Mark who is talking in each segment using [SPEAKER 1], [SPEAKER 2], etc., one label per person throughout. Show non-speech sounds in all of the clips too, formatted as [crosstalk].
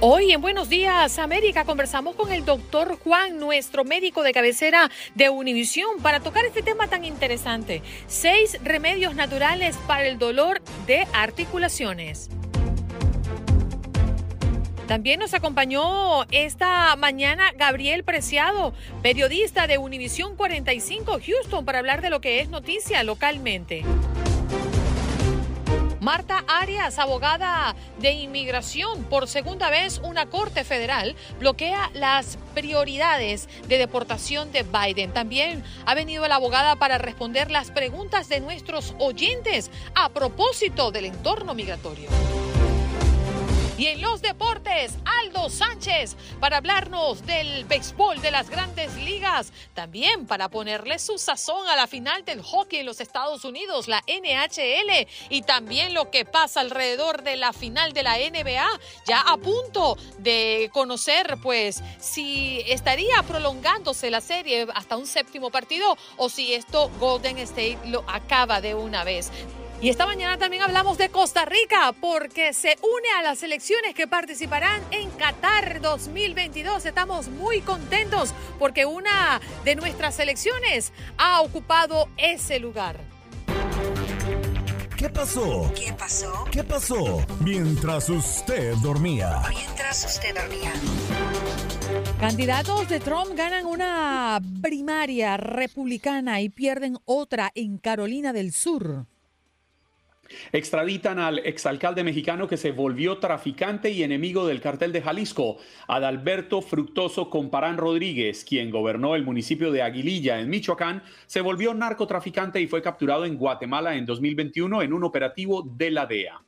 [SPEAKER 1] Hoy en Buenos Días América conversamos con el doctor Juan, nuestro médico de cabecera de Univisión, para tocar este tema tan interesante. Seis remedios naturales para el dolor de articulaciones. También nos acompañó esta mañana Gabriel Preciado, periodista de Univisión 45 Houston, para hablar de lo que es noticia localmente. Marta Arias, abogada de inmigración, por segunda vez una corte federal bloquea las prioridades de deportación de Biden. También ha venido la abogada para responder las preguntas de nuestros oyentes a propósito del entorno migratorio. Y en los deportes, Aldo Sánchez para hablarnos del béisbol de las grandes ligas. También para ponerle su sazón a la final del hockey en los Estados Unidos, la NHL. Y también lo que pasa alrededor de la final de la NBA. Ya a punto de conocer, pues, si estaría prolongándose la serie hasta un séptimo partido o si esto Golden State lo acaba de una vez. Y esta mañana también hablamos de Costa Rica porque se une a las elecciones que participarán en Qatar 2022. Estamos muy contentos porque una de nuestras selecciones ha ocupado ese lugar.
[SPEAKER 2] ¿Qué pasó?
[SPEAKER 3] ¿Qué pasó?
[SPEAKER 2] ¿Qué pasó? Mientras usted dormía.
[SPEAKER 3] Mientras usted dormía.
[SPEAKER 1] Candidatos de Trump ganan una primaria republicana y pierden otra en Carolina del Sur.
[SPEAKER 4] Extraditan al exalcalde mexicano que se volvió traficante y enemigo del cartel de Jalisco, Adalberto Fructoso Comparán Rodríguez, quien gobernó el municipio de Aguililla en Michoacán, se volvió narcotraficante y fue capturado en Guatemala en 2021 en un operativo de la DEA.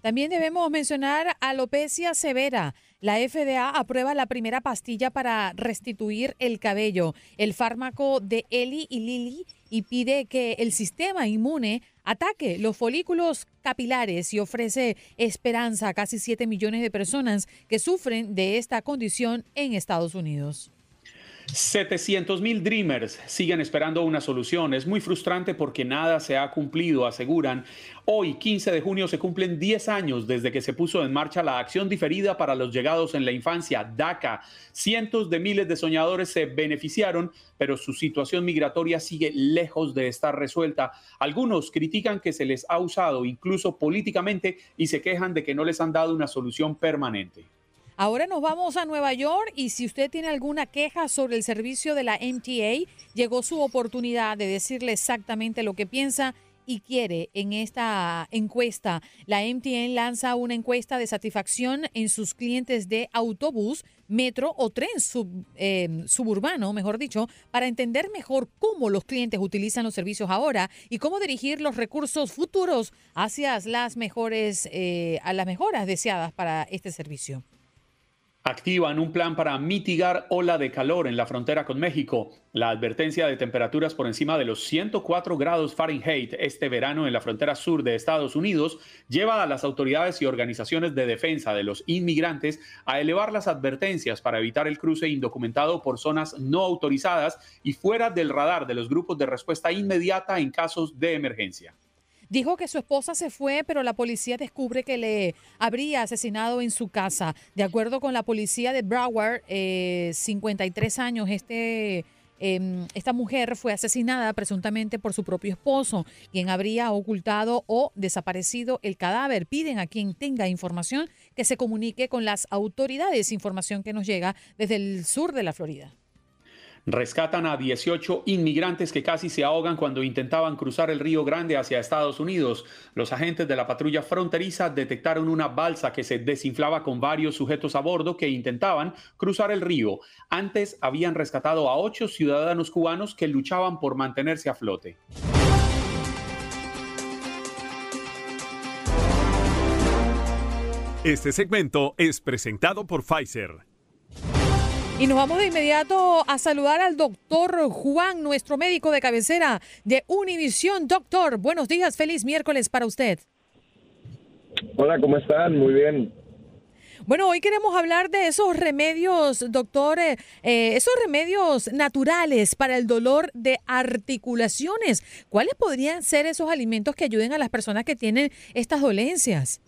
[SPEAKER 1] También debemos mencionar alopecia severa. La FDA aprueba la primera pastilla para restituir el cabello, el fármaco de Eli y Lili, y pide que el sistema inmune ataque los folículos capilares y ofrece esperanza a casi 7 millones de personas que sufren de esta condición en Estados Unidos.
[SPEAKER 4] 700 mil Dreamers siguen esperando una solución. Es muy frustrante porque nada se ha cumplido, aseguran. Hoy, 15 de junio, se cumplen 10 años desde que se puso en marcha la acción diferida para los llegados en la infancia, DACA. Cientos de miles de soñadores se beneficiaron, pero su situación migratoria sigue lejos de estar resuelta. Algunos critican que se les ha usado incluso políticamente y se quejan de que no les han dado una solución permanente.
[SPEAKER 1] Ahora nos vamos a Nueva York y si usted tiene alguna queja sobre el servicio de la MTA, llegó su oportunidad de decirle exactamente lo que piensa y quiere en esta encuesta. La MTN lanza una encuesta de satisfacción en sus clientes de autobús, metro o tren eh, suburbano, mejor dicho, para entender mejor cómo los clientes utilizan los servicios ahora y cómo dirigir los recursos futuros hacia las mejores, eh, a las mejoras deseadas para este servicio
[SPEAKER 4] activan un plan para mitigar ola de calor en la frontera con México. La advertencia de temperaturas por encima de los 104 grados Fahrenheit este verano en la frontera sur de Estados Unidos lleva a las autoridades y organizaciones de defensa de los inmigrantes a elevar las advertencias para evitar el cruce indocumentado por zonas no autorizadas y fuera del radar de los grupos de respuesta inmediata en casos de emergencia.
[SPEAKER 1] Dijo que su esposa se fue, pero la policía descubre que le habría asesinado en su casa. De acuerdo con la policía de Broward, 53 eh, años, este... Em, esta mujer fue asesinada presuntamente por su propio esposo, quien habría ocultado o desaparecido el cadáver. Piden a quien tenga información que se comunique con las autoridades, información que nos llega desde el sur de la Florida.
[SPEAKER 4] Rescatan a 18 inmigrantes que casi se ahogan cuando intentaban cruzar el Río Grande hacia Estados Unidos. Los agentes de la patrulla fronteriza detectaron una balsa que se desinflaba con varios sujetos a bordo que intentaban cruzar el río. Antes habían rescatado a ocho ciudadanos cubanos que luchaban por mantenerse a flote.
[SPEAKER 2] Este segmento es presentado por Pfizer.
[SPEAKER 5] Y nos vamos de inmediato a saludar al doctor Juan, nuestro médico de cabecera de Univisión. Doctor, buenos días, feliz miércoles para usted.
[SPEAKER 6] Hola, ¿cómo están? Muy bien.
[SPEAKER 5] Bueno, hoy queremos hablar de esos remedios, doctor, eh, eh, esos remedios naturales para el dolor de articulaciones. ¿Cuáles podrían ser esos alimentos que ayuden a las personas que tienen estas dolencias?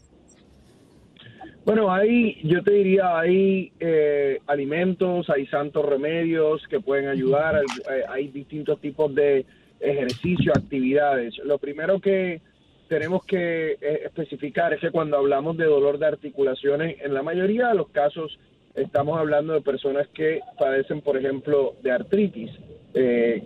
[SPEAKER 6] Bueno, hay, yo te diría, hay eh, alimentos, hay santos remedios que pueden ayudar, hay, hay distintos tipos de ejercicio, actividades. Lo primero que tenemos que eh, especificar es que cuando hablamos de dolor de articulaciones, en la mayoría de los casos estamos hablando de personas que padecen, por ejemplo, de artritis. Eh,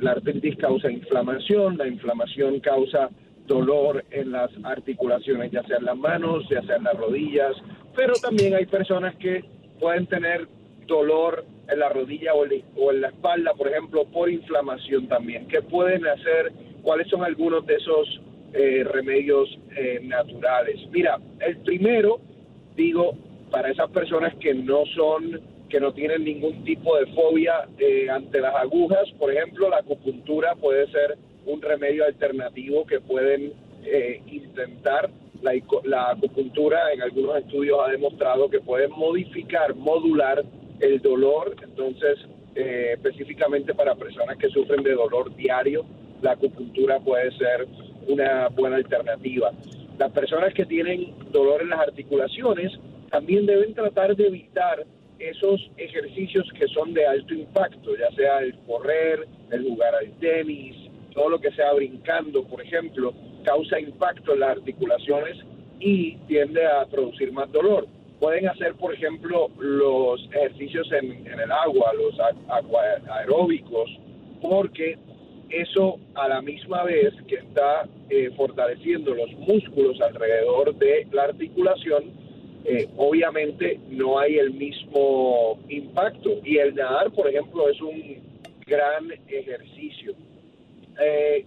[SPEAKER 6] la artritis causa inflamación, la inflamación causa dolor en las articulaciones, ya sea en las manos, ya sea en las rodillas, pero también hay personas que pueden tener dolor en la rodilla o, en la espalda, por ejemplo, por inflamación también. ¿Qué pueden hacer? ¿Cuáles son algunos de esos eh, remedios eh, naturales? Mira, el primero, digo, para esas personas que no son, que no tienen ningún tipo de fobia eh, ante las agujas, por ejemplo, la acupuntura puede ser un remedio alternativo que pueden eh, intentar. La, la, acupuntura en algunos estudios ha demostrado que puede modificar, modular el dolor. Entonces, eh, específicamente para personas que sufren de dolor diario, la acupuntura puede ser una buena alternativa. Las personas que tienen dolor en las articulaciones también deben tratar de evitar esos ejercicios que son de alto impacto, ya sea el correr, el jugar al tenis, todo lo que sea brincando, por ejemplo, causa impacto en las articulaciones y tiende a producir más dolor. Pueden hacer, por ejemplo, los ejercicios en, el agua, los aeróbicos, porque eso a la misma vez que está eh, fortaleciendo los músculos alrededor de la articulación, eh, obviamente no hay el mismo impacto. Y el nadar, por ejemplo, es un gran ejercicio. Eh,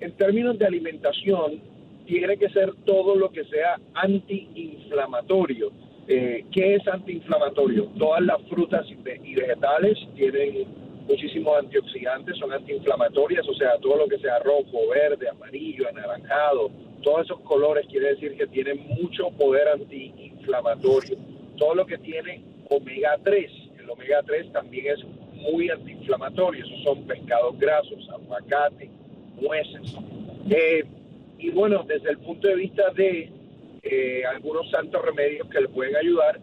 [SPEAKER 6] en términos de alimentación, tiene que ser todo lo que sea antiinflamatorio. Eh, ¿Qué es antiinflamatorio? Todas las frutas y vegetales tienen muchísimos antioxidantes, son antiinflamatorias, o sea, todo lo que sea rojo, verde, amarillo, anaranjado, todos esos colores quiere decir que tienen mucho poder antiinflamatorio. Todo lo que tiene omega 3, el omega 3 también es muy antiinflamatorios, son pescados grasos, aguacate, nueces. Eh, y bueno, desde el punto de vista de eh, algunos santos remedios que le pueden ayudar,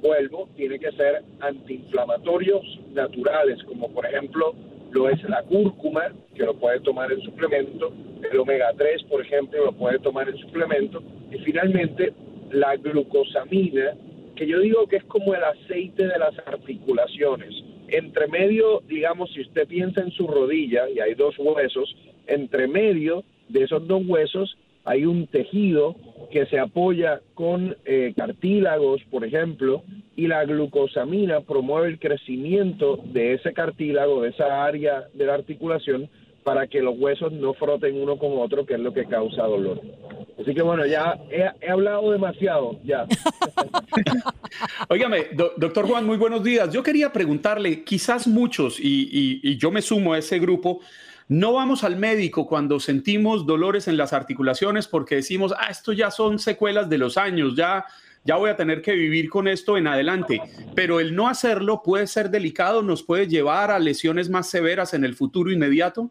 [SPEAKER 6] vuelvo, tiene que ser antiinflamatorios naturales, como por ejemplo lo es la cúrcuma, que lo puede tomar en suplemento, el omega 3, por ejemplo, lo puede tomar en suplemento, y finalmente la glucosamina, que yo digo que es como el aceite de las articulaciones entre medio, digamos, si usted piensa en su rodilla y hay dos huesos, entre medio de esos dos huesos hay un tejido que se apoya con eh, cartílagos, por ejemplo, y la glucosamina promueve el crecimiento de ese cartílago, de esa área de la articulación, para que los huesos no froten uno con otro, que es lo que causa dolor. Así que bueno, ya he, hablado demasiado, ya. [laughs]
[SPEAKER 4] Óigame, doctor Juan, muy buenos días. Yo quería preguntarle, quizás muchos, y, y yo me sumo a ese grupo, no vamos al médico cuando sentimos dolores en las articulaciones porque decimos, ah, esto ya son secuelas de los años, ya, ya voy a tener que vivir con esto en adelante. Pero el no hacerlo puede ser delicado, nos puede llevar a lesiones más severas en el futuro inmediato.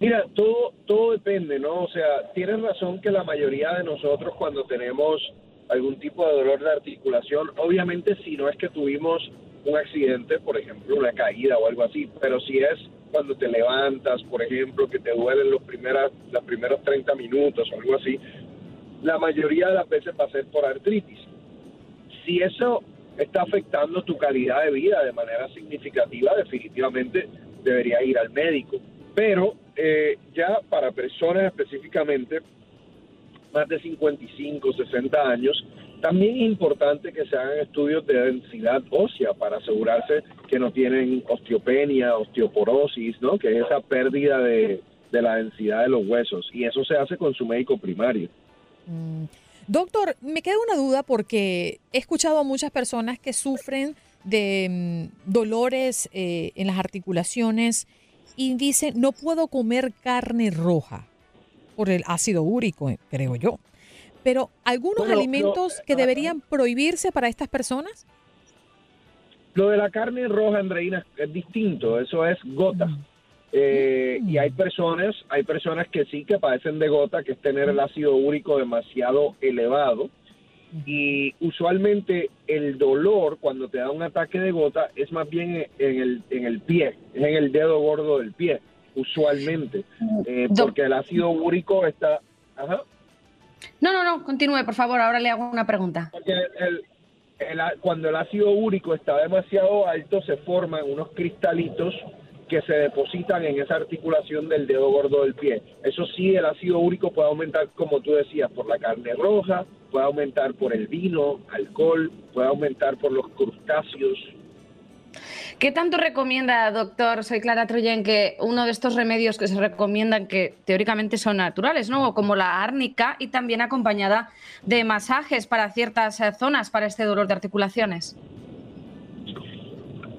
[SPEAKER 6] Mira, todo, todo depende, ¿no? O sea, tienes razón que la mayoría de nosotros cuando tenemos algún tipo de dolor de articulación, obviamente si no es que tuvimos un accidente, por ejemplo, una caída o algo así, pero si es cuando te levantas, por ejemplo, que te duelen los, primeras, los primeros 30 minutos o algo así, la mayoría de las veces va a ser por artritis. Si eso está afectando tu calidad de vida de manera significativa, definitivamente debería ir al médico. Pero eh, ya para personas específicamente más de 55, 60 años, también es importante que se hagan estudios de densidad ósea para asegurarse que no tienen osteopenia, osteoporosis, ¿no? que es esa pérdida de, de la densidad de los huesos. Y eso se hace con su médico primario.
[SPEAKER 1] Mm. Doctor, me queda una duda porque he escuchado a muchas personas que sufren de mm, dolores eh, en las articulaciones y dicen, no puedo comer carne roja por el ácido úrico, eh, creo yo. Pero, ¿algunos alimentos que deberían prohibirse para estas personas?
[SPEAKER 6] Lo de la carne roja, Andreina, es distinto. Eso es gota. Mm. Eh, y hay personas, hay personas que sí que padecen de gota, que es tener el ácido úrico demasiado elevado. Y usualmente el dolor cuando te da un ataque de gota es más bien en el, en el pie, es en el dedo gordo del pie, usualmente. Eh, porque el ácido úrico está...
[SPEAKER 3] No, no, no, continúe, por favor, ahora le hago una pregunta.
[SPEAKER 6] Porque cuando el ácido úrico está demasiado alto, se forman unos cristalitos que se depositan en esa articulación del dedo gordo del pie. Eso sí, el ácido úrico puede aumentar, como tú decías, por la carne roja, puede aumentar por el vino, alcohol, puede aumentar por los crustáceos.
[SPEAKER 3] ¿Qué tanto recomienda, doctor? Soy Clara Troyen, que uno de estos remedios que se recomiendan, que teóricamente son naturales, ¿no? Como la árnica y también acompañada de masajes para ciertas eh, zonas para este dolor de articulaciones.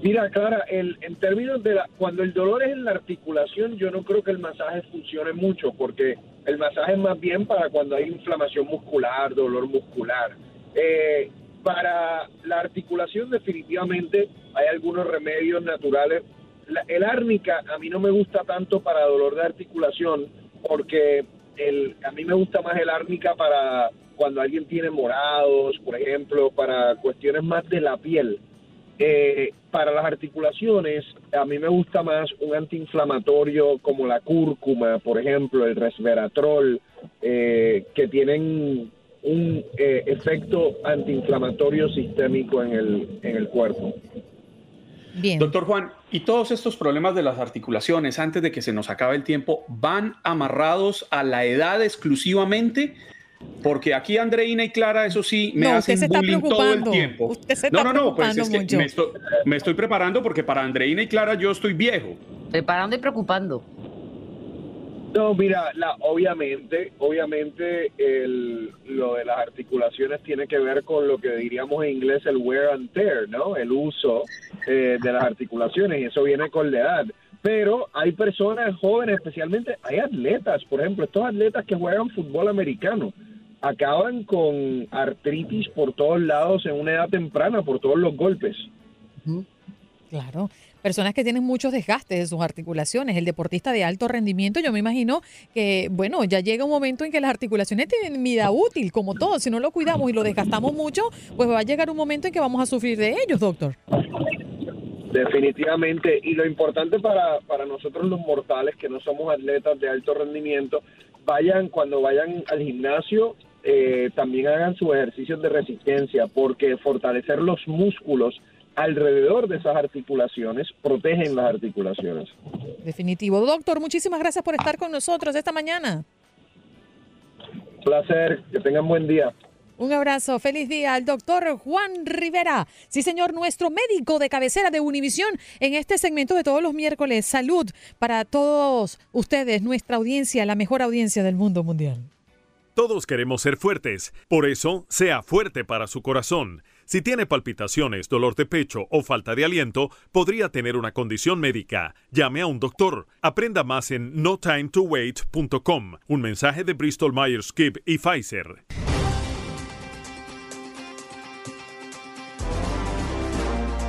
[SPEAKER 6] Mira, Clara, el, en términos de la, cuando el dolor es en la articulación, yo no creo que el masaje funcione mucho, porque el masaje es más bien para cuando hay inflamación muscular, dolor muscular. Eh, para la articulación, definitivamente hay algunos remedios naturales. el árnica a mí no me gusta tanto para dolor de articulación, porque el, a mí me gusta más el árnica para cuando alguien tiene morados, por ejemplo, para cuestiones más de la piel eh, para las articulaciones, a mí me gusta más un antiinflamatorio como la cúrcuma, por ejemplo, el resveratrol, eh, que tienen un eh, efecto antiinflamatorio sistémico en el, en el cuerpo.
[SPEAKER 4] Bien. Doctor Juan, ¿y todos estos problemas de las articulaciones, antes de que se nos acabe el tiempo, van amarrados a la edad exclusivamente? Porque aquí Andreina y Clara, eso sí, me hacen bullying todo el tiempo. no, no, no, pues es que me estoy, me estoy, preparando porque para Andreina y Clara yo estoy viejo.
[SPEAKER 3] Preparando y preocupando.
[SPEAKER 6] No, mira, la, obviamente, obviamente el, lo de las articulaciones tiene que ver con lo que diríamos en inglés el wear and tear, ¿no? El uso eh, de las articulaciones y eso viene con la edad. Pero hay personas jóvenes, especialmente hay atletas, por ejemplo, estos atletas que juegan fútbol americano, acaban con artritis por todos lados en una edad temprana, por todos los golpes.
[SPEAKER 1] Claro, personas que tienen muchos desgastes de sus articulaciones. El deportista de alto rendimiento, yo me imagino que, bueno, ya llega un momento en que las articulaciones tienen vida útil, como todo. Si no lo cuidamos y lo desgastamos mucho, pues va a llegar un momento en que vamos a sufrir de ellos, doctor.
[SPEAKER 6] Definitivamente, y lo importante para, para nosotros los mortales que no somos atletas de alto rendimiento, vayan cuando vayan al gimnasio, eh, también hagan sus ejercicios de resistencia, porque fortalecer los músculos alrededor de esas articulaciones protegen las articulaciones.
[SPEAKER 1] Definitivo. Doctor, muchísimas gracias por estar con nosotros esta mañana.
[SPEAKER 6] Placer, que tengan buen día.
[SPEAKER 1] Un abrazo, feliz día al doctor Juan Rivera. Sí, señor, nuestro médico de cabecera de Univisión en este segmento de todos los miércoles. Salud para todos ustedes, nuestra audiencia, la mejor audiencia del mundo mundial.
[SPEAKER 7] Todos queremos ser fuertes, por eso sea fuerte para su corazón. Si tiene palpitaciones, dolor de pecho o falta de aliento, podría tener una condición médica. Llame a un doctor. Aprenda más en notimetowait.com. Un mensaje de Bristol Myers Squibb y Pfizer.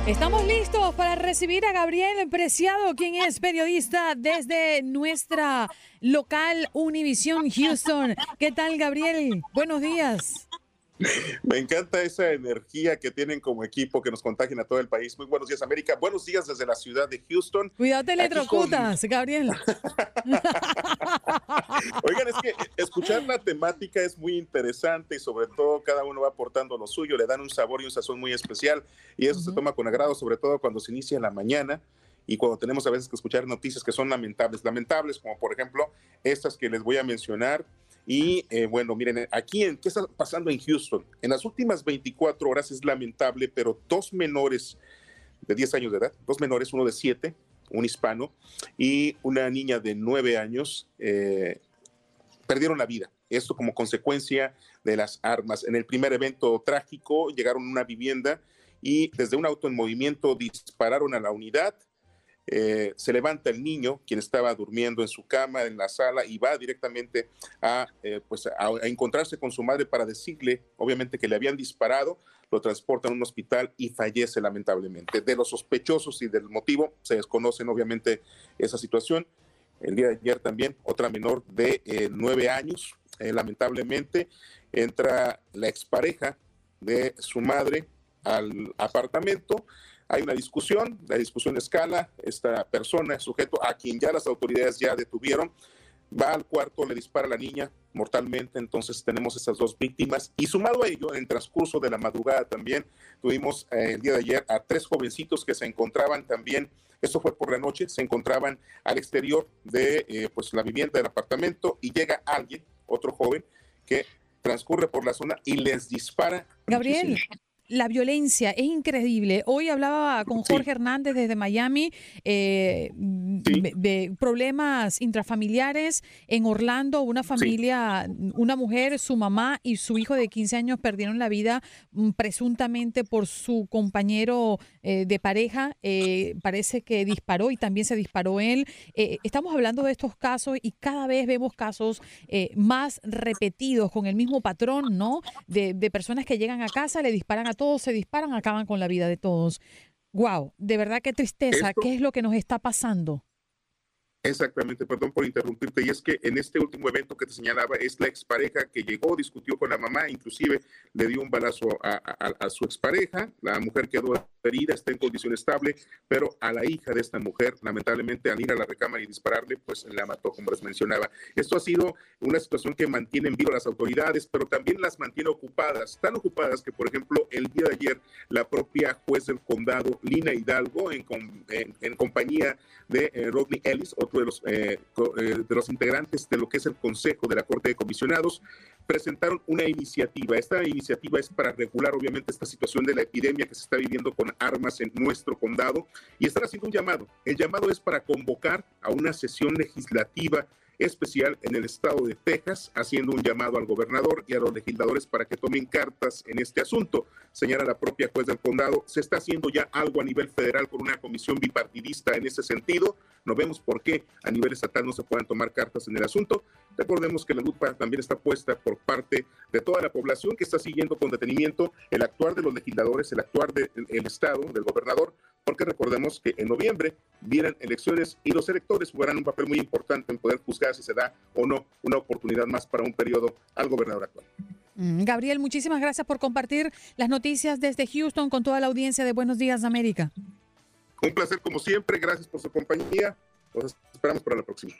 [SPEAKER 1] Estamos listos para recibir a Gabriel Preciado, quien es periodista desde nuestra local Univision Houston. ¿Qué tal, Gabriel? Buenos días.
[SPEAKER 8] Me encanta esa energía que tienen como equipo que nos contagian a todo el país. Muy buenos días, América. Buenos días desde la ciudad de Houston.
[SPEAKER 1] Cuidado, electrocutas, Gabriel. [laughs]
[SPEAKER 8] Oigan, es que escuchar la temática es muy interesante y sobre todo cada uno va aportando lo suyo, le dan un sabor y un sazón muy especial y eso se toma con agrado, sobre todo cuando se inicia la mañana y cuando tenemos a veces que escuchar noticias que son lamentables, lamentables como por ejemplo estas que les voy a mencionar. Y eh, bueno, miren, aquí en qué está pasando en Houston. En las últimas 24 horas es lamentable, pero dos menores de 10 años de edad, dos menores, uno de 7, un hispano, y una niña de 9 años, eh, perdieron la vida. Esto como consecuencia de las armas. En el primer evento trágico llegaron a una vivienda y desde un auto en movimiento dispararon a la unidad eh, se levanta el niño, quien estaba durmiendo en su cama en la sala, y va directamente a, eh, pues a, encontrarse con su madre para decirle, obviamente, que le habían disparado, lo transportan a un hospital y fallece lamentablemente. De los sospechosos y del motivo se desconocen, obviamente, esa situación. El día de ayer también, otra menor de eh, nueve años, lamentablemente, entra la expareja de su madre al apartamento hay una discusión, la discusión escala, esta persona, sujeto a quien ya las autoridades ya detuvieron, va al cuarto, le dispara a la niña mortalmente, entonces tenemos esas dos víctimas y sumado a ello, en el transcurso de la madrugada también tuvimos eh, el día de ayer a tres jovencitos que se encontraban también, esto fue por la noche, se encontraban al exterior de eh, pues la vivienda del apartamento y llega alguien, otro joven, que transcurre por la zona y les dispara.
[SPEAKER 1] Gabriel, la violencia es increíble. Hoy hablaba con Jorge Hernández desde Miami eh, de, problemas intrafamiliares en Orlando. Una familia, una mujer, su mamá y su hijo de 15 años perdieron la vida mm, presuntamente por su compañero eh, de pareja. Eh, parece que disparó y también se disparó él. estamos hablando de estos casos y cada vez vemos casos más repetidos con el mismo patrón, ¿no? De, de personas que llegan a casa, le disparan a todos se disparan, acaban con la vida de todos. Wow, de verdad qué tristeza. ¿Qué es lo que nos está pasando?
[SPEAKER 8] Exactamente, perdón por interrumpirte. Y es que en este último evento que te señalaba, es la expareja que llegó, discutió con la mamá, inclusive le dio un balazo a, su expareja. La mujer quedó herida, está en condición estable, pero a la hija de esta mujer, lamentablemente, al ir a la recámara y dispararle, pues la mató, como les mencionaba. Esto ha sido una situación que mantiene en vivo las autoridades, pero también las mantiene ocupadas, tan ocupadas que, por ejemplo, el día de ayer, la propia juez del condado, Lina Hidalgo, en, en, compañía de eh, Rodney Ellis, otro de los, eh, eh, de los integrantes de lo que es el Consejo de la Corte de Comisionados, presentaron una iniciativa. Esta iniciativa es para regular, obviamente, esta situación de la epidemia que se está viviendo con armas en nuestro condado y están haciendo un llamado. El llamado es para convocar a una sesión legislativa especial en el estado de Texas, haciendo un llamado al gobernador y a los legisladores para que tomen cartas en este asunto. Señala la propia juez del condado, se está haciendo ya algo a nivel federal con una comisión bipartidista en ese sentido. No vemos por qué a nivel estatal no se puedan tomar cartas en el asunto. Recordemos que la lupa también está puesta por parte de toda la población que está siguiendo con detenimiento el actuar de los legisladores, el actuar del Estado, del gobernador, porque recordemos que en noviembre vienen elecciones y los electores jugarán un papel muy importante en poder juzgar si se da o no una oportunidad más para un periodo al gobernador actual.
[SPEAKER 1] Mm, Gabriel, muchísimas gracias por compartir las noticias desde Houston con toda la audiencia de Buenos Días América.
[SPEAKER 8] Un placer como siempre, gracias por su compañía. Nos esperamos para la próxima.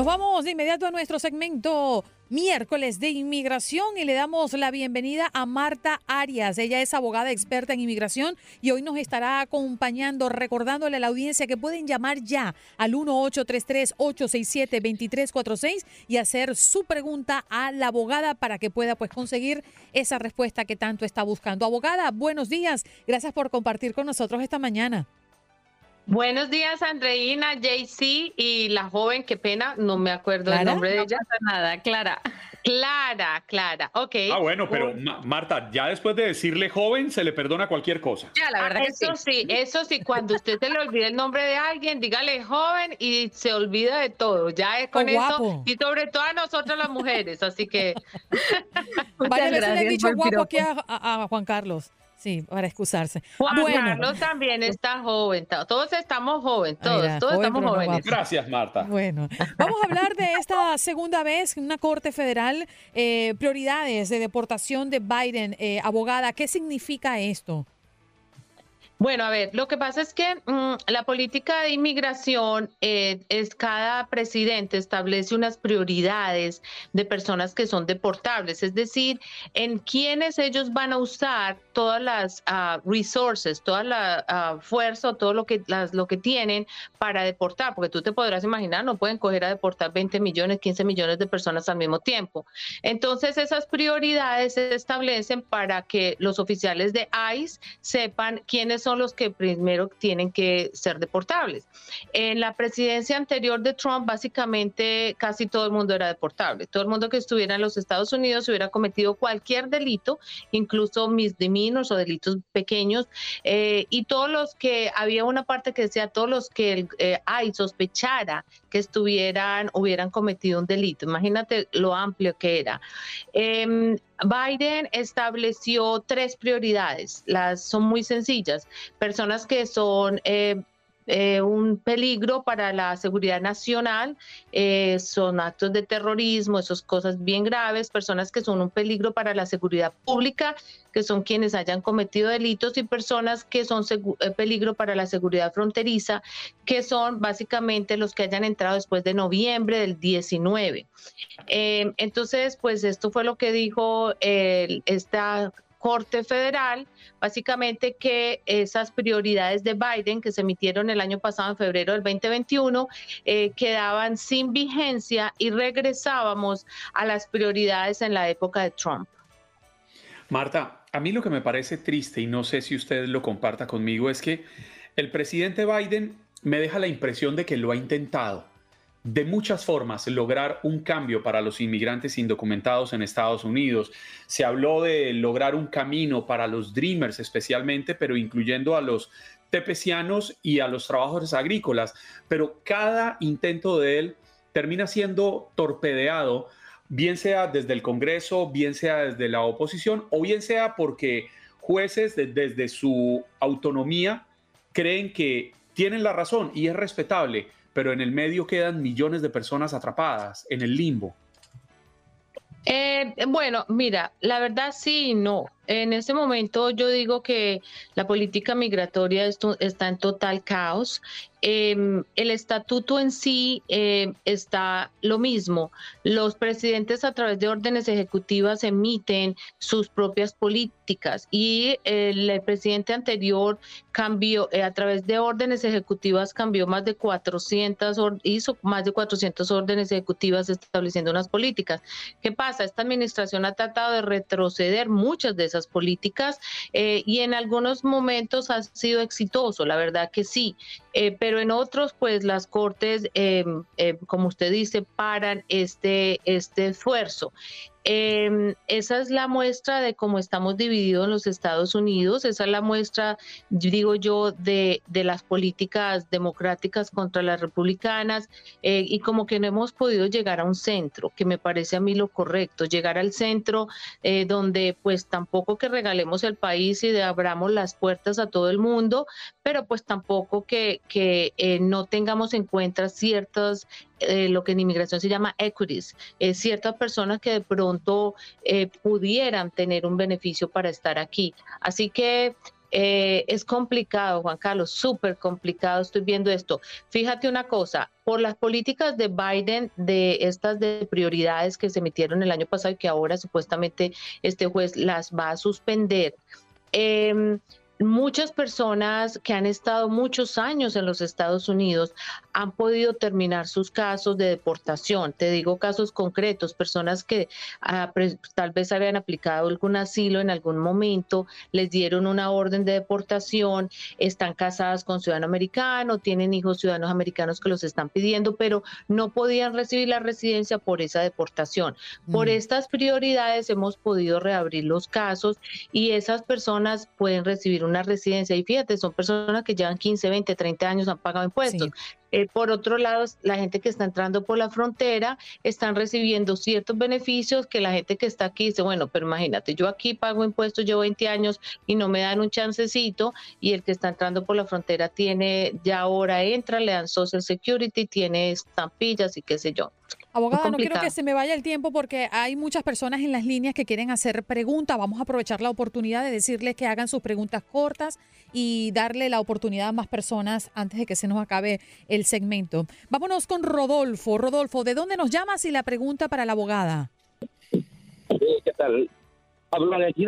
[SPEAKER 1] Nos vamos de inmediato a nuestro segmento miércoles de inmigración y le damos la bienvenida a Marta Arias. Ella es abogada experta en inmigración y hoy nos estará acompañando recordándole a la audiencia que pueden llamar ya al 1833-867-2346 y hacer su pregunta a la abogada para que pueda pues conseguir esa respuesta que tanto está buscando. Abogada, buenos días. Gracias por compartir con nosotros esta mañana.
[SPEAKER 9] Buenos días, Andreina, JC y la joven, qué pena, no me acuerdo el nombre de ella.
[SPEAKER 3] nada, Clara.
[SPEAKER 9] Clara, Clara, ok.
[SPEAKER 4] Ah, bueno, pero Marta, ya después de decirle joven, se le perdona cualquier cosa.
[SPEAKER 9] Ya, la verdad eso sí. Eso sí, cuando usted se le olvide el nombre de alguien, dígale joven y se olvida de todo. Ya es con eso. Y sobre todo a nosotras las mujeres, así que. [laughs]
[SPEAKER 1] Varias veces le han dicho guapo aquí a Juan Carlos. Sí, para excusarse.
[SPEAKER 9] Juan bueno. Carlos también está joven. Todos estamos jóvenes, todos, todos estamos jóvenes.
[SPEAKER 4] Gracias, Marta.
[SPEAKER 1] Bueno, vamos a hablar de esta segunda vez, una Corte Federal, eh, prioridades de deportación de Biden. Eh, abogada, ¿qué significa esto?
[SPEAKER 9] Bueno, a ver, lo que pasa es que mm, la política de inmigración eh, es cada presidente establece unas prioridades de personas que son deportables, es decir, en quiénes ellos van a usar todas las uh, resources, toda la uh, fuerza, todo lo que, las, lo que tienen para deportar, porque tú te podrás imaginar, no pueden coger a deportar 20 millones, 15 millones de personas al mismo tiempo. Entonces, esas prioridades se establecen para que los oficiales de ICE sepan quiénes son los que primero tienen que ser deportables. En la presidencia anterior de Trump, básicamente casi todo el mundo era deportable. Todo el mundo que estuviera en los Estados Unidos hubiera cometido cualquier delito, incluso misdemeanors o delitos pequeños, eh, y todos los que, había una parte que decía, todos los que eh, hay sospechara que estuvieran, hubieran cometido un delito. Imagínate lo amplio que era. Em, Biden estableció tres prioridades, las son muy sencillas, personas que son eh, eh, un peligro para la seguridad nacional, eh, son actos de terrorismo, esas cosas bien graves, personas que son un peligro para la seguridad pública, que son quienes hayan cometido delitos, y personas que son eh, peligro para la seguridad fronteriza, que son básicamente los que hayan entrado después de noviembre del 19. entonces, pues esto fue lo que dijo esta Corte Federal, básicamente que esas prioridades de Biden que se emitieron el año pasado en febrero del 2021 eh, quedaban sin vigencia y regresábamos a las prioridades en la época de Trump.
[SPEAKER 4] Marta, a mí lo que me parece triste y no sé si usted lo comparta conmigo es que el presidente Biden me deja la impresión de que lo ha intentado de muchas formas lograr un cambio para los inmigrantes indocumentados en Estados Unidos. Se habló de lograr un camino para los Dreamers especialmente, pero incluyendo a los tepecianos y a los trabajadores agrícolas. Pero cada intento de él termina siendo torpedeado, bien sea desde el Congreso, bien sea desde la oposición, o bien sea porque jueces desde su autonomía creen que tienen la razón y es respetable pero en el medio quedan millones de personas atrapadas en el limbo.
[SPEAKER 9] Eh, bueno, mira, la verdad sí y no. En este momento yo digo que la política migratoria está en total caos. Em, el estatuto en sí eh, está lo mismo. Los presidentes a través de órdenes ejecutivas emiten sus propias políticas y el, presidente anterior cambió eh, a través de órdenes ejecutivas cambió más de 400 hizo más de 400 órdenes ejecutivas estableciendo unas políticas. ¿Qué pasa? Esta administración ha tratado de retroceder muchas de esas políticas eh, y en algunos momentos ha sido exitoso, la verdad que sí, eh, pero en otros pues las cortes, eh, como usted dice, paran este, este esfuerzo. Em, esa es la muestra de cómo estamos divididos en los Estados Unidos, esa es la muestra, digo yo, de, de las políticas democráticas contra las republicanas eh, y como que no hemos podido llegar a un centro, que me parece a mí lo correcto, llegar al centro eh, donde pues tampoco que regalemos el país y de abramos las puertas a todo el mundo, pero pues tampoco que, que eh, no tengamos en cuenta ciertas eh, lo que en inmigración se llama equities, eh, ciertas personas que de pronto eh, pudieran tener un beneficio para estar aquí. Así que es complicado, Juan Carlos, súper complicado. Estoy viendo esto. Fíjate una cosa, por las políticas de Biden, de estas de prioridades que se emitieron el año pasado y que ahora supuestamente este juez las va a suspender. Em, muchas personas que han estado muchos años en los Estados Unidos han podido terminar sus casos de deportación. Te digo casos concretos, personas que ah, tal vez habían aplicado algún asilo en algún momento, les dieron una orden de deportación, están casadas con ciudadano americano, tienen hijos ciudadanos americanos que los están pidiendo, pero no podían recibir la residencia por esa deportación. Por mm. estas prioridades hemos podido reabrir los casos y esas personas pueden recibir una residencia. Y fíjate, son personas que llevan 15, 20, 30 años, han pagado impuestos. Eh, por otro lado, la gente que está entrando por la frontera están recibiendo ciertos beneficios que la gente que está aquí dice, bueno, pero imagínate, yo aquí pago impuestos, llevo 20 años y no me dan un chancecito y el que está entrando por la frontera tiene, ya ahora entra, le dan Social Security, tiene estampillas y qué sé yo.
[SPEAKER 1] Abogada, no quiero que se me vaya el tiempo porque hay muchas personas en las líneas que quieren hacer preguntas. Vamos a aprovechar la oportunidad de decirles que hagan sus preguntas cortas y darle la oportunidad a más personas antes de que se nos acabe el segmento. Vámonos con Rodolfo. Rodolfo, ¿de dónde nos llamas y la pregunta para la abogada?
[SPEAKER 10] ¿Qué tal? Hablo de aquí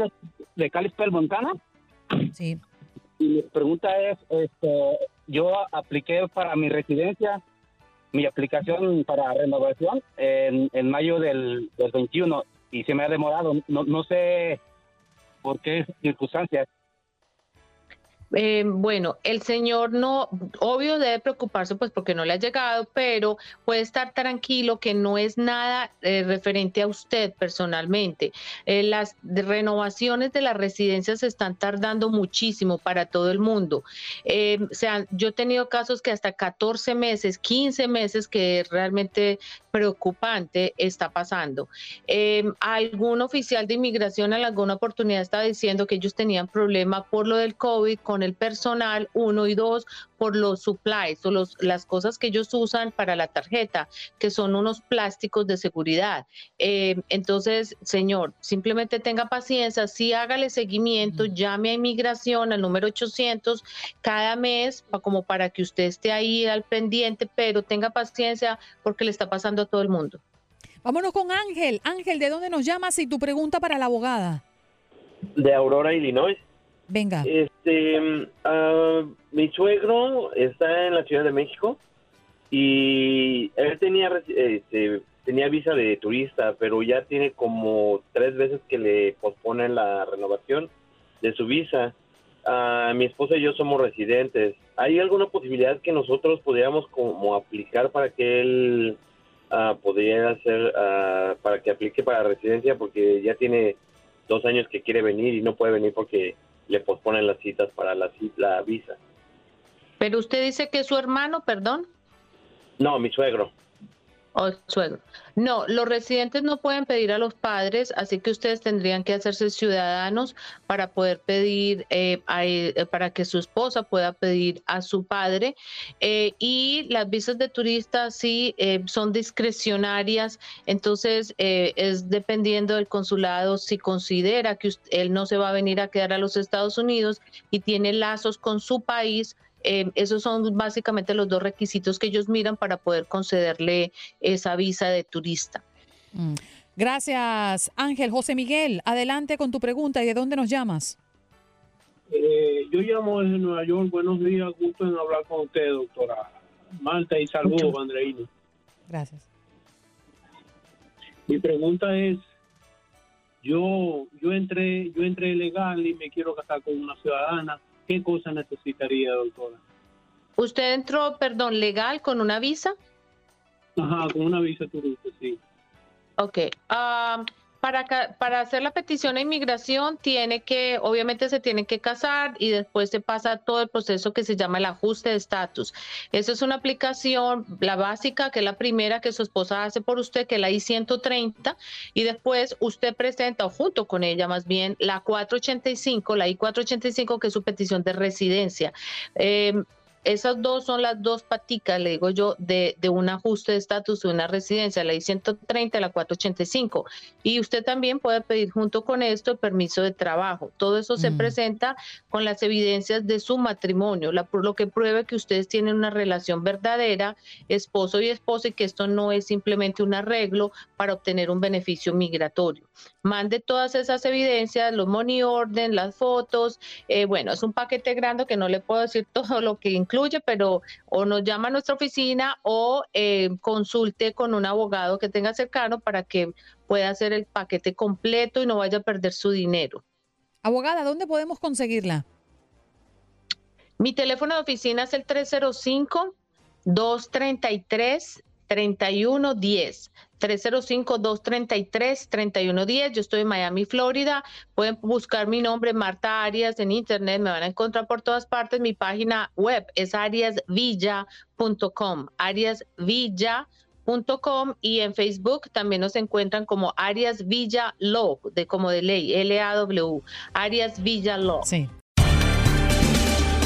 [SPEAKER 10] de, Calispel, Montana.
[SPEAKER 1] Sí.
[SPEAKER 10] Y mi pregunta es, este, yo apliqué para mi residencia mi aplicación para renovación en, en mayo del, del 21 y se me ha demorado. No, no sé por qué circunstancias.
[SPEAKER 9] Eh, bueno, el señor no, obvio debe preocuparse pues porque no le ha llegado, pero puede estar tranquilo que no es nada eh, referente a usted personalmente. Eh, las renovaciones de las residencias se están tardando muchísimo para todo el mundo. o sea, yo he tenido casos que hasta 14 meses, 15 meses que realmente preocupante está pasando. algún oficial de inmigración en alguna oportunidad estaba diciendo que ellos tenían problema por lo del COVID con el personal, uno y dos, por los supplies o los, las cosas que ellos usan para la tarjeta, que son unos plásticos de seguridad. Eh, entonces, señor, simplemente tenga paciencia, sí hágale seguimiento, llame a inmigración al número 800 cada mes, como para que usted esté ahí al pendiente, pero tenga paciencia porque le está pasando a todo el mundo.
[SPEAKER 1] Vámonos con Ángel. Ángel, ¿de dónde nos llamas y tu pregunta para la abogada?
[SPEAKER 11] De Aurora, Illinois.
[SPEAKER 1] Venga.
[SPEAKER 11] Este, ah, mi suegro está en la Ciudad de México y él tenía, este, tenía visa de turista, pero ya tiene como tres veces que le posponen la renovación de su visa. Uh, mi esposa y yo somos residentes. ¿Hay alguna posibilidad que nosotros pudiéramos como aplicar para que él uh, pudiera hacer, para que aplique para residencia? Porque ya tiene dos años que quiere venir y no puede venir porque le posponen las citas para la, la visa.
[SPEAKER 9] Pero usted dice que es su hermano, perdón.
[SPEAKER 11] No, mi suegro.
[SPEAKER 9] O. No, los residentes no pueden pedir a los padres, así que ustedes tendrían que hacerse ciudadanos para poder pedir, eh, eh, para que su esposa pueda pedir a su padre. Eh, y las visas de turista sí son discrecionarias, entonces es dependiendo del consulado si considera que él no se va a venir a quedar a los Estados Unidos y tiene lazos con su país eh, esos son básicamente los dos requisitos que ellos miran para poder concederle esa visa de turista.
[SPEAKER 1] Mm. Gracias, Ángel. José Miguel, adelante con tu pregunta y de dónde nos llamas.
[SPEAKER 12] Eh, yo llamo desde Nueva York. Buenos días, gusto en hablar con usted, doctora Malta, y saludos, Andreina.
[SPEAKER 1] Gracias.
[SPEAKER 12] Mi pregunta es, yo yo entré yo entré legal y me quiero casar con una ciudadana ¿Qué cosa necesitaría, doctora?
[SPEAKER 9] ¿Usted entró, perdón, legal con una visa?
[SPEAKER 12] Ajá, con una visa turista, sí.
[SPEAKER 9] Ok. Ah, para, para hacer la petición a inmigración tiene que, obviamente se tiene que casar y después se pasa todo el proceso que se llama el ajuste de estatus. Eso es una aplicación, la básica, que es la primera que su esposa hace por usted, que es la I-130, y después usted presenta, o junto con ella más bien, la 485, la I-485, que es su petición de residencia. Eh, esas dos son las dos paticas, le digo yo, de, de un ajuste de estatus de una residencia, la I-130 y la 485. Y usted también puede pedir junto con esto el permiso de trabajo. Todo eso se mm. presenta con las evidencias de su matrimonio, la, lo que pruebe que ustedes tienen una relación verdadera, esposo y esposa, y que esto no es simplemente un arreglo para obtener un beneficio migratorio. Mande todas esas evidencias, los money orden, las fotos. Eh, bueno, es un paquete grande que no le puedo decir [laughs] todo lo que incluye incluye, pero o nos llama a nuestra oficina o eh, consulte con un abogado que tenga cercano para que pueda hacer el paquete completo y no vaya a perder su dinero.
[SPEAKER 1] Abogada, ¿dónde podemos conseguirla?
[SPEAKER 9] Mi teléfono de oficina es el 305 233 3110. 305-233-3110. Yo estoy en Miami, Florida. Pueden buscar mi nombre, Marta Arias, en internet. Me van a encontrar por todas partes. Mi página web es ariasvilla.com. Ariasvilla.com y en Facebook también nos encuentran como Arias Villa Law, de como de ley, L-A-W, Arias Villa Law.
[SPEAKER 1] Sí.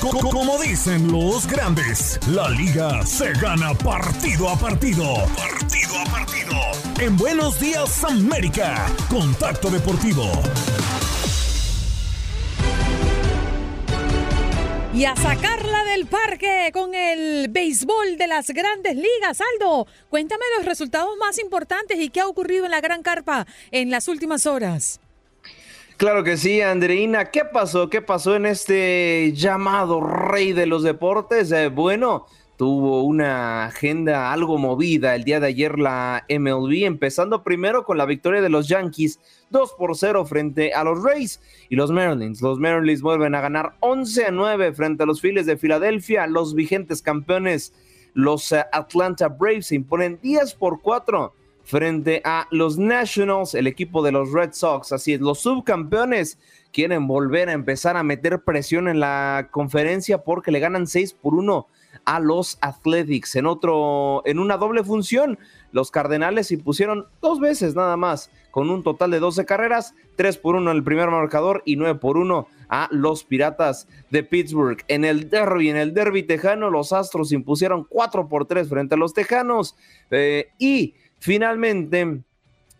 [SPEAKER 2] Como dicen los grandes, la liga se gana partido a partido. Partido a partido. En Buenos Días América, Contacto Deportivo.
[SPEAKER 1] Y a sacarla del parque con el béisbol de las grandes ligas. Aldo, cuéntame los resultados más importantes y qué ha ocurrido en la Gran Carpa en las últimas horas.
[SPEAKER 13] Claro que sí, Andreina. ¿Qué pasó? ¿Qué pasó en este llamado rey de los deportes? Eh, bueno, tuvo una agenda algo movida el día de ayer la MLB, empezando primero con la victoria de los Yankees 2 por 0 frente a los Rays y los Marlins. Los Marlins vuelven a ganar 11 a 9 frente a los Phillies de Filadelfia. Los vigentes campeones, los eh, Atlanta Braves, se imponen 10 por 4 frente a los Nationals, el equipo de los Red Sox. Así es, los subcampeones quieren volver a empezar a meter presión en la conferencia porque le ganan 6 por 1 a los Athletics. En otro, en una doble función, los Cardenales se pusieron dos veces nada más, con un total de 12 carreras, 3 por 1 en el primer marcador y 9 por 1 a los Piratas de Pittsburgh. En el derby, en el derby tejano, los Astros impusieron 4 por 3 frente a los Tejanos eh, y Finalmente,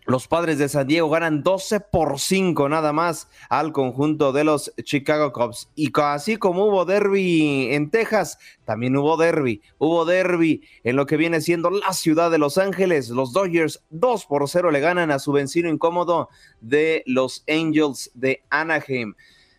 [SPEAKER 13] los padres de San Diego ganan 12 por 5 nada más al conjunto de los Chicago Cubs. Y así como hubo derby en Texas, también hubo derby. Hubo derby en lo que viene siendo la ciudad de Los Ángeles. Los Dodgers 2 por 0 le ganan a su vecino incómodo de los Angels de Anaheim.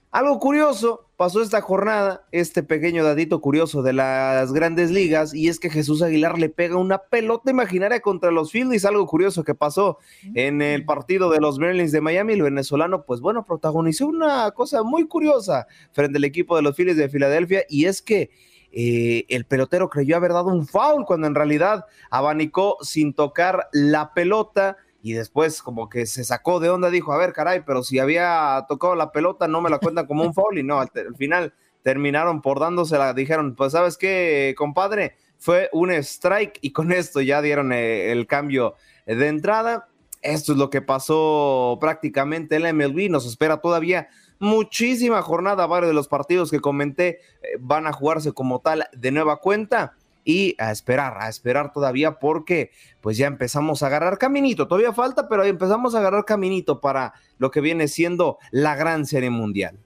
[SPEAKER 13] Algo curioso pasó esta jornada, este pequeño dadito curioso de las grandes ligas, y es que Jesús Aguilar le pega una pelota imaginaria contra los Phillies. Algo curioso que pasó en el partido de los Marlins de Miami. El venezolano, pues bueno, protagonizó una cosa muy curiosa frente al equipo de los Phillies de Filadelfia, y es que eh, el pelotero creyó haber dado un foul cuando en realidad abanicó sin tocar la pelota y después como que se sacó de onda, dijo, a ver, caray, pero si había tocado la pelota no me la cuentan como un foul y no, al, final terminaron por dándosela, dijeron, pues sabes qué, compadre, fue un strike y con esto ya dieron eh, el cambio de entrada. Esto es lo que pasó prácticamente en la MLB, nos espera todavía muchísima jornada, varios de los partidos que comenté eh, van a jugarse como tal de nueva cuenta y a esperar, a esperar todavía porque pues ya empezamos a agarrar caminito, todavía falta, pero empezamos a agarrar caminito para lo que viene siendo la gran serie mundial.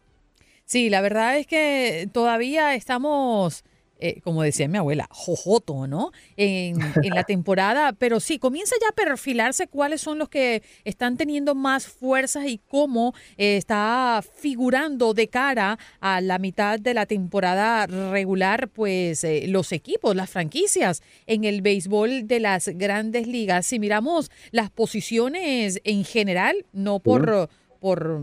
[SPEAKER 1] Sí, la verdad es que todavía estamos eh, como decía mi abuela, jojoto, ¿no? En, la [laughs] temporada, pero sí, comienza ya a perfilarse cuáles son los que están teniendo más fuerzas y cómo eh, está figurando de cara a la mitad de la temporada regular, pues eh, los equipos, las franquicias en el béisbol de las grandes ligas. Si miramos las posiciones en general, no por por,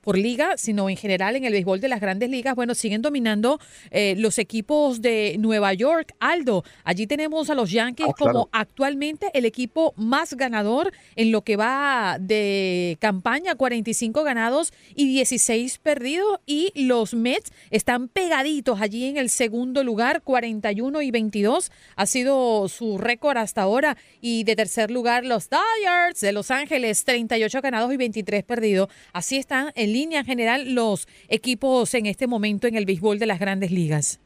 [SPEAKER 1] por liga, sino en general en el béisbol de las grandes ligas, bueno, siguen dominando eh, los equipos de Nueva York. Aldo, allí tenemos a los Yankees ah, como actualmente el equipo más ganador en lo que va de campaña, 45 ganados y 16 perdidos, y los Mets están pegaditos allí en el segundo lugar, 41 y 22 ha sido su récord hasta ahora, y de tercer lugar los Dodgers de Los Ángeles, 38 ganados y 23 perdidos. Así están en línea general los equipos en este momento en el béisbol de las grandes ligas.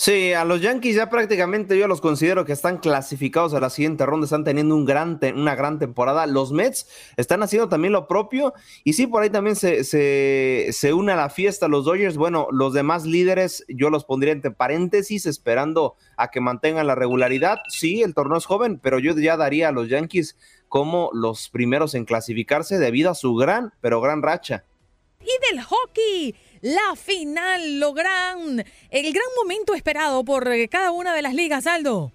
[SPEAKER 13] Sí, a los Yankees ya prácticamente yo los considero que están clasificados a la siguiente ronda, están teniendo un gran una gran temporada. Los Mets están haciendo también lo propio y sí, por ahí también se, se, se une a la fiesta los Dodgers. Bueno, los demás líderes yo los pondría entre paréntesis esperando a que mantengan la regularidad. Sí, el torneo es joven, pero yo ya daría a los Yankees como los primeros en clasificarse debido a su gran, pero gran racha.
[SPEAKER 1] Y del hockey, la final, lo gran, el gran momento esperado por eh, cada una de las ligas, Aldo.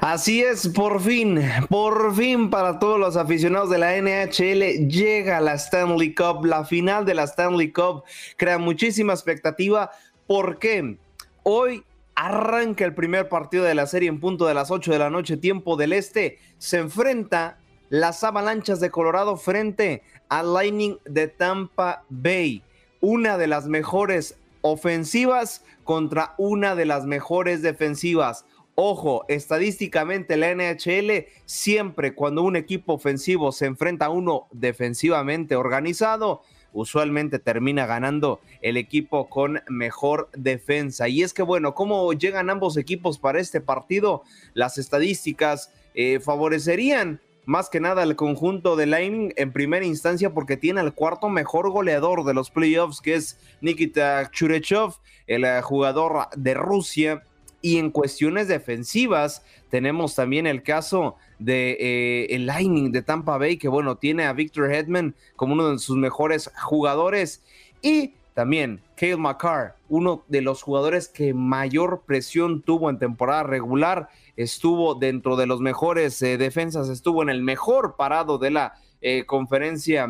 [SPEAKER 13] Así es, por fin, por fin para todos los aficionados de la NHL llega la Stanley Cup, la final de la Stanley Cup. Crea muchísima expectativa porque hoy Arranca el primer partido de la serie en punto de las 8 de la noche, tiempo del este. Se enfrenta las avalanchas de Colorado frente al Lightning de Tampa Bay. Una de las mejores ofensivas contra una de las mejores defensivas. Ojo, estadísticamente la NHL siempre cuando un equipo ofensivo se enfrenta a uno defensivamente organizado, usualmente termina ganando el equipo con mejor defensa. Y es que bueno, ¿cómo llegan ambos equipos para este partido? Las estadísticas eh, favorecerían más que nada al conjunto de Lightning en primera instancia porque tiene el cuarto mejor goleador de los playoffs, que es Nikita Churechov, el eh, jugador de Rusia. Y en cuestiones defensivas, tenemos también el caso de eh, el Lightning de Tampa Bay, que bueno, tiene a Victor Hedman como uno de sus mejores jugadores. Y también Kale McCarr, uno de los jugadores que mayor presión tuvo en temporada regular, estuvo dentro de los mejores eh, defensas, estuvo en el mejor parado de la eh, conferencia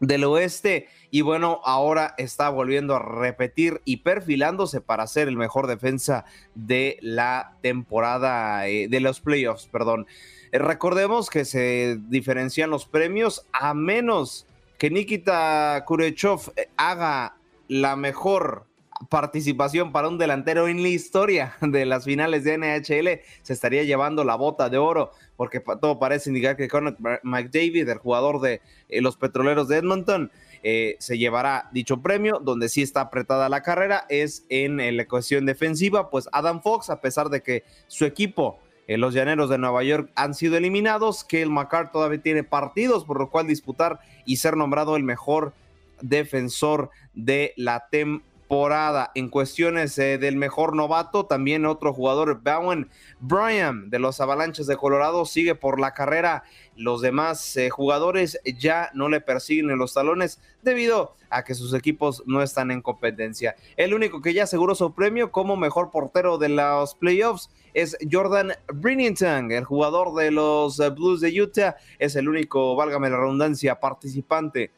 [SPEAKER 13] del oeste y bueno, ahora está volviendo a repetir y perfilándose para ser el mejor defensa de la temporada eh, de los playoffs, perdón. recordemos que se diferencian los premios a menos que Nikita Kurechov haga la mejor participación para un delantero en la historia de las finales de NHL. Se estaría llevando la bota de oro, porque todo parece indicar que Conor McDavid, el jugador de eh, los petroleros de Edmonton, eh, se llevará dicho premio, donde sí está apretada la carrera, es en, la cuestión defensiva, pues Adam Fox, a pesar de que su equipo, eh, los Llaneros de Nueva York, han sido eliminados, que el McCart todavía tiene partidos por lo cual disputar y ser nombrado el mejor defensor de la temporada. En cuestiones eh, del mejor novato, también otro jugador, Bowen Bryan de los Avalanches de Colorado, sigue por la carrera. Los demás eh, jugadores ya no le persiguen en los talones debido a que sus equipos no están en competencia. El único que ya aseguró su premio como mejor portero de los playoffs es Jordan Brinnington, el jugador de los eh, Blues de Utah. Es el único, válgame la redundancia, participante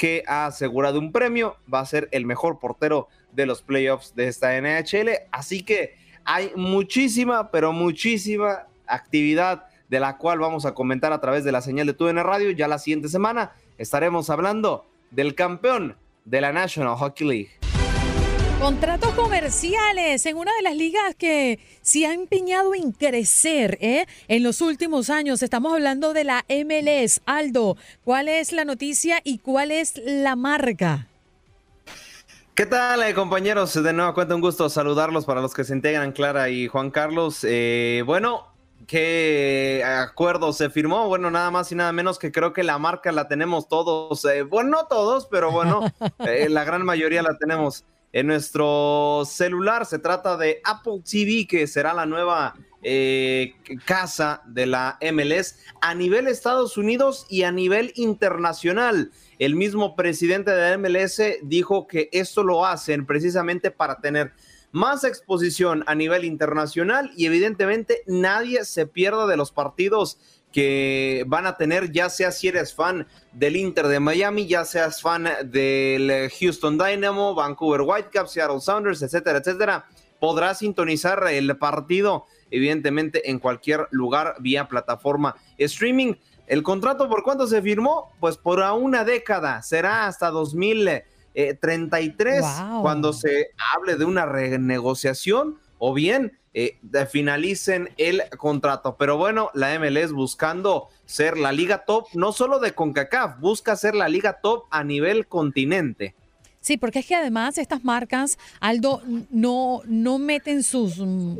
[SPEAKER 13] que ha asegurado un premio, va a ser el mejor portero de los playoffs de esta NHL. Así que hay muchísima, pero muchísima actividad de la cual vamos a comentar a través de la señal de TUN Radio. Ya la siguiente semana estaremos hablando del campeón de la National Hockey League.
[SPEAKER 1] Contratos comerciales en una de las ligas que se ha empeñado en crecer ¿eh? en los últimos años. Estamos hablando de la MLS. Aldo, ¿cuál es la noticia y cuál es la marca?
[SPEAKER 13] ¿Qué tal, eh, compañeros? De nuevo cuenta un gusto saludarlos para los que se integran, Clara y Juan Carlos. Eh, bueno, ¿qué acuerdo se firmó? Bueno, nada más y nada menos que creo que la marca la tenemos todos. Eh, bueno, no todos, pero bueno, [laughs] la gran mayoría la tenemos en nuestro celular. Se trata de Apple TV, que será la nueva eh, casa de la MLS a nivel Estados Unidos y a nivel internacional. El mismo presidente de la MLS dijo que esto lo hacen precisamente para tener más exposición a nivel internacional y evidentemente nadie se pierda de los partidos que van a tener, ya sea si eres fan del Inter de Miami, ya seas fan del Houston Dynamo, Vancouver Whitecaps, Seattle Sounders, etcétera, etcétera, podrás sintonizar el partido, evidentemente, en cualquier lugar vía plataforma streaming. ¿El contrato por cuánto se firmó? Pues por una década, será hasta 2033 cuando se hable de una renegociación o bien eh, finalicen el contrato. Pero bueno, la MLS buscando ser la liga top, no solo de CONCACAF, busca ser la liga top a nivel continente.
[SPEAKER 1] Sí, porque es que además estas marcas, Aldo, no, no meten sus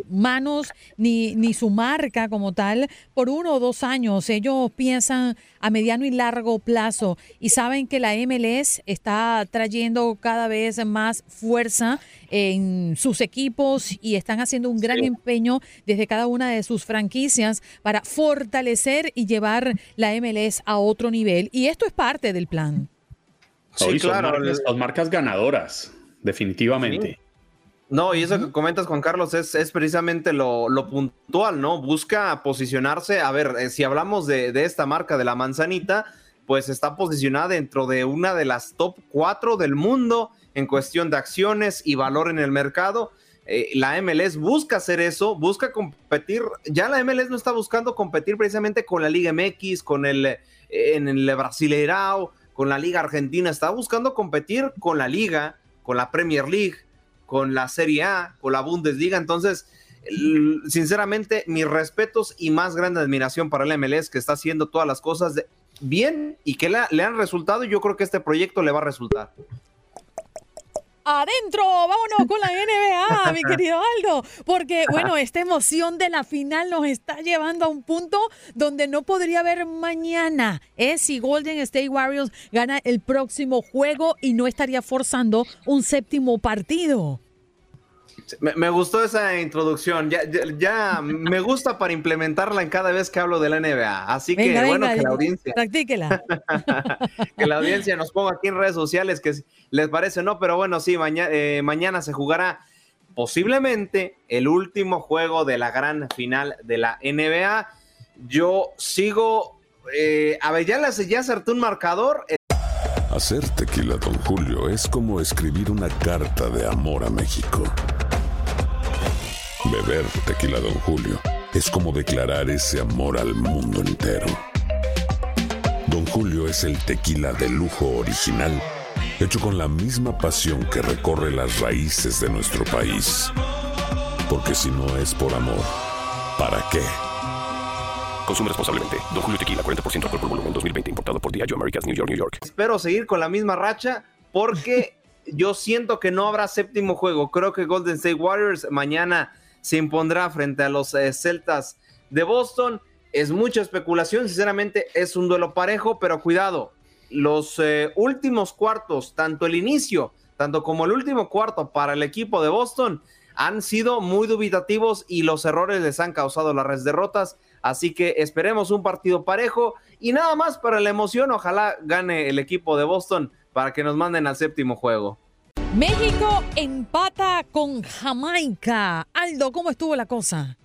[SPEAKER 1] manos ni, ni su marca como tal por uno o dos años. Ellos piensan a mediano y largo plazo y saben que la MLS está trayendo cada vez más fuerza en sus equipos y están haciendo un gran empeño desde cada una de sus franquicias para fortalecer y llevar la MLS a otro nivel. Y esto es parte del plan.
[SPEAKER 4] Sí, claro. Son marcas, ganadoras, definitivamente.
[SPEAKER 13] No, y eso que comentas, Juan Carlos, es, es precisamente lo, puntual, ¿no? Busca posicionarse. A ver, eh, si hablamos de, esta marca de la manzanita, pues está posicionada dentro de una de las top cuatro del mundo en cuestión de acciones y valor en el mercado. Eh, la MLS busca hacer eso, busca competir. Ya la MLS no está buscando competir precisamente con la Liga MX, con el, en el Brasileirao, con la Liga Argentina. Está buscando competir con la Liga, con la Premier League, con la Serie A, con la Bundesliga. Entonces, sinceramente, mis respetos y más grande admiración para el MLS que está haciendo todas las cosas bien y que le han resultado. Yo creo que este proyecto le va a resultar
[SPEAKER 1] adentro. Vámonos con la NBA, [laughs] mi querido Aldo. Porque, bueno, esta emoción de la final nos está llevando a un punto donde no podría haber mañana. ¿eh? Si Golden State Warriors gana el próximo juego y no estaría forzando un séptimo partido.
[SPEAKER 13] Me, gustó esa introducción. Ya, ya, me gusta para implementarla en cada vez que hablo de la NBA. Así que bueno, que la audiencia.
[SPEAKER 1] Practíquela. [laughs]
[SPEAKER 13] que la audiencia nos ponga aquí en redes sociales que les parece, no, pero bueno, sí, eh, mañana se jugará posiblemente el último juego de la gran final de la NBA. Yo sigo. Eh, a ver, ya, ya acerté un marcador.
[SPEAKER 14] Hacer tequila, don Julio, es como escribir una carta de amor a México. Beber tequila, don Julio, es como declarar ese amor al mundo entero. Don Julio es el tequila de lujo original, hecho con la misma pasión que recorre las raíces de nuestro país. Porque si no es por amor, ¿para qué?
[SPEAKER 15] Consume responsablemente. Don Julio Tequila, 40% alcohol por volumen, 2020. Importado por Diageo Americas, New York, New York.
[SPEAKER 13] Espero seguir con la misma racha porque yo siento que no habrá séptimo juego. Creo que Golden State Warriors mañana se impondrá frente a los eh, Celtas de Boston. Es mucha especulación, sinceramente es un duelo parejo, pero cuidado, los eh, últimos cuartos, tanto el inicio, tanto como el último cuarto para el equipo de Boston, han sido muy dubitativos y los errores les han causado las derrotas. Así que esperemos un partido parejo y nada más para la emoción, ojalá gane el equipo de Boston para que nos manden al séptimo juego.
[SPEAKER 1] México empata con Jamaica. Aldo, ¿cómo estuvo la cosa?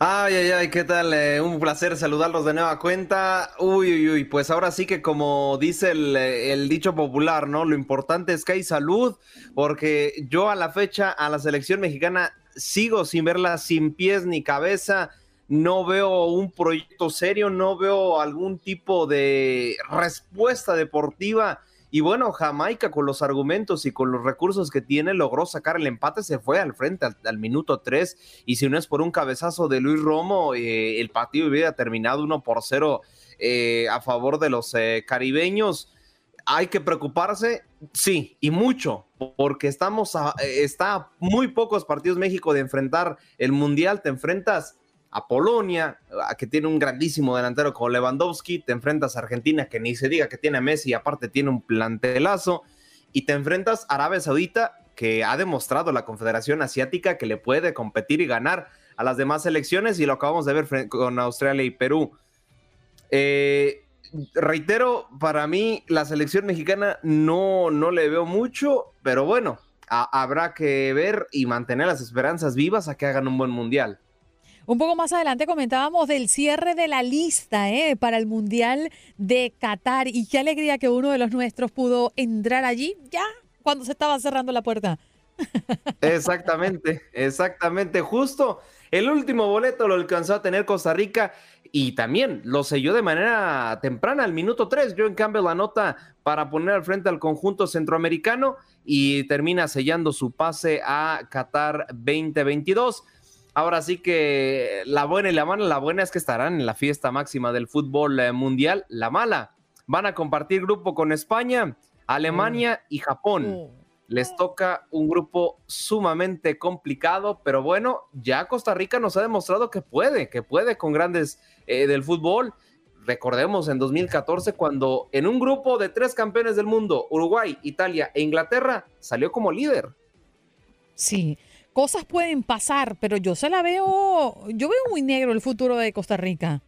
[SPEAKER 13] Ay, ay, ay, ¿qué tal? Eh, un placer saludarlos de nueva cuenta. Uy, uy, uy, pues ahora sí que como dice el, el, dicho popular, ¿no? Lo importante es que hay salud, porque yo a la fecha, a la selección mexicana, sigo sin verla sin pies ni cabeza. No veo un proyecto serio, no veo algún tipo de respuesta deportiva y bueno, Jamaica con los argumentos y con los recursos que tiene logró sacar el empate, se fue al frente al, minuto 3 y si no es por un cabezazo de Luis Romo, eh, el partido hubiera terminado 1 por 0 eh, a favor de los eh, caribeños. ¿Hay que preocuparse? Sí, y mucho, porque estamos a, está muy pocos partidos México de enfrentar el Mundial, te enfrentas a Polonia, que tiene un grandísimo delantero como Lewandowski, te enfrentas a Argentina, que ni se diga que tiene a Messi, aparte tiene un plantelazo, y te enfrentas a Arabia Saudita, que ha demostrado la Confederación Asiática que le puede competir y ganar a las demás selecciones, y lo acabamos de ver con Australia y Perú. Eh, reitero, para mí la selección mexicana no, no le veo mucho, pero bueno, habrá que ver y mantener las esperanzas vivas a que hagan un buen mundial.
[SPEAKER 1] Un poco más adelante comentábamos del cierre de la lista ¿eh? para el Mundial de Qatar y qué alegría que uno de los nuestros pudo entrar allí ya cuando se estaba cerrando la puerta. [laughs]
[SPEAKER 13] Exactamente, exactamente, justo. El último boleto lo alcanzó a tener Costa Rica y también lo selló de manera temprana, al minuto 3. Yo en cambio la nota para poner al frente al conjunto centroamericano y termina sellando su pase a Qatar 2022. Ahora sí que la buena y la mala, la buena es que estarán en la fiesta máxima del fútbol eh, mundial. La mala, van a compartir grupo con España, Alemania y Japón. Oh. Les toca un grupo sumamente complicado, pero bueno, ya Costa Rica nos ha demostrado que puede, que puede con grandes eh, del fútbol. Recordemos en 2014 cuando en un grupo de tres campeones del mundo, Uruguay, Italia e Inglaterra, salió como líder.
[SPEAKER 1] Sí, cosas pueden pasar, pero yo se la veo, yo veo muy negro el futuro de Costa Rica.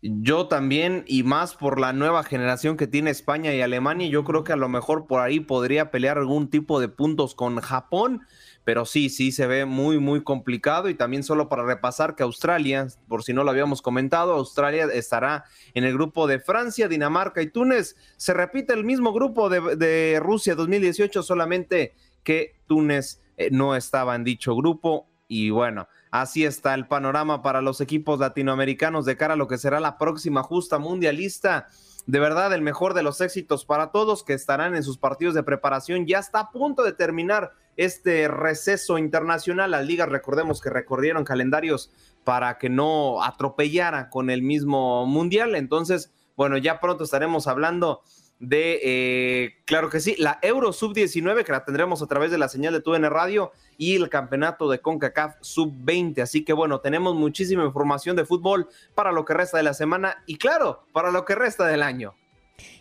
[SPEAKER 13] Yo también, y más por la nueva generación que tiene España y Alemania, yo creo que a lo mejor por ahí podría pelear algún tipo de puntos con Japón, pero sí, sí se ve muy, muy complicado. Y también solo para repasar que Australia, por si no lo habíamos comentado, Australia estará en el grupo de Francia, Dinamarca y Túnez. Se repite el mismo grupo de, de Rusia 2018, solamente que Túnez eh, no estaba en dicho grupo y bueno, así está el panorama para los equipos latinoamericanos de cara a lo que será la próxima justa mundialista. De verdad, el mejor de los éxitos para todos que estarán en sus partidos de preparación. Ya está a punto de terminar este receso internacional. Las ligas, recordemos que recorrieron calendarios para que no atropellara con el mismo mundial. Entonces, bueno, ya pronto estaremos hablando de, eh, claro que sí, la Euro Sub-19, que la tendremos a través de la señal de TUN Radio, y el campeonato de CONCACAF Sub-20. Así que bueno, tenemos muchísima información de fútbol para lo que resta de la semana y claro, para lo que resta del año.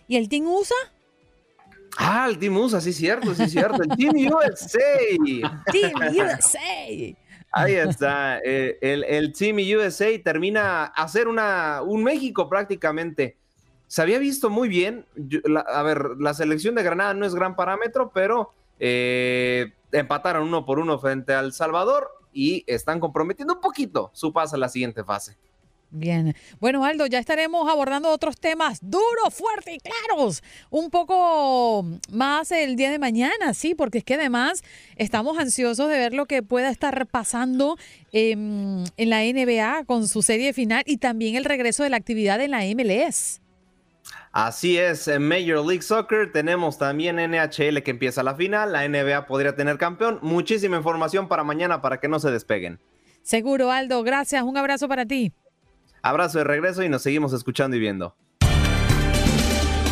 [SPEAKER 1] ¿Y el Team USA?
[SPEAKER 13] Ah, el Team USA, sí, cierto, sí, cierto. El Team USA. [laughs]
[SPEAKER 1] Team USA.
[SPEAKER 13] Ahí está. Eh, el, el, Team USA termina a ser una, un México prácticamente se había visto muy bien. a ver, la selección de Granada no es gran parámetro, pero eh, empataron uno por uno frente al Salvador y están comprometiendo un poquito su paso a la siguiente fase.
[SPEAKER 1] Bien. Bueno, Aldo, ya estaremos abordando otros temas duros, fuertes y claros. Un poco más el día de mañana, sí, porque es que además estamos ansiosos de ver lo que pueda estar pasando en la NBA con su serie final y también el regreso de la actividad en la MLS.
[SPEAKER 13] Así es, en Major League Soccer tenemos también NHL que empieza la final, la NBA podría tener campeón, muchísima información para mañana para que no se despeguen.
[SPEAKER 1] Seguro, Aldo, gracias, un abrazo para ti.
[SPEAKER 13] Abrazo de regreso y nos seguimos escuchando y viendo.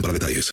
[SPEAKER 16] para detalles.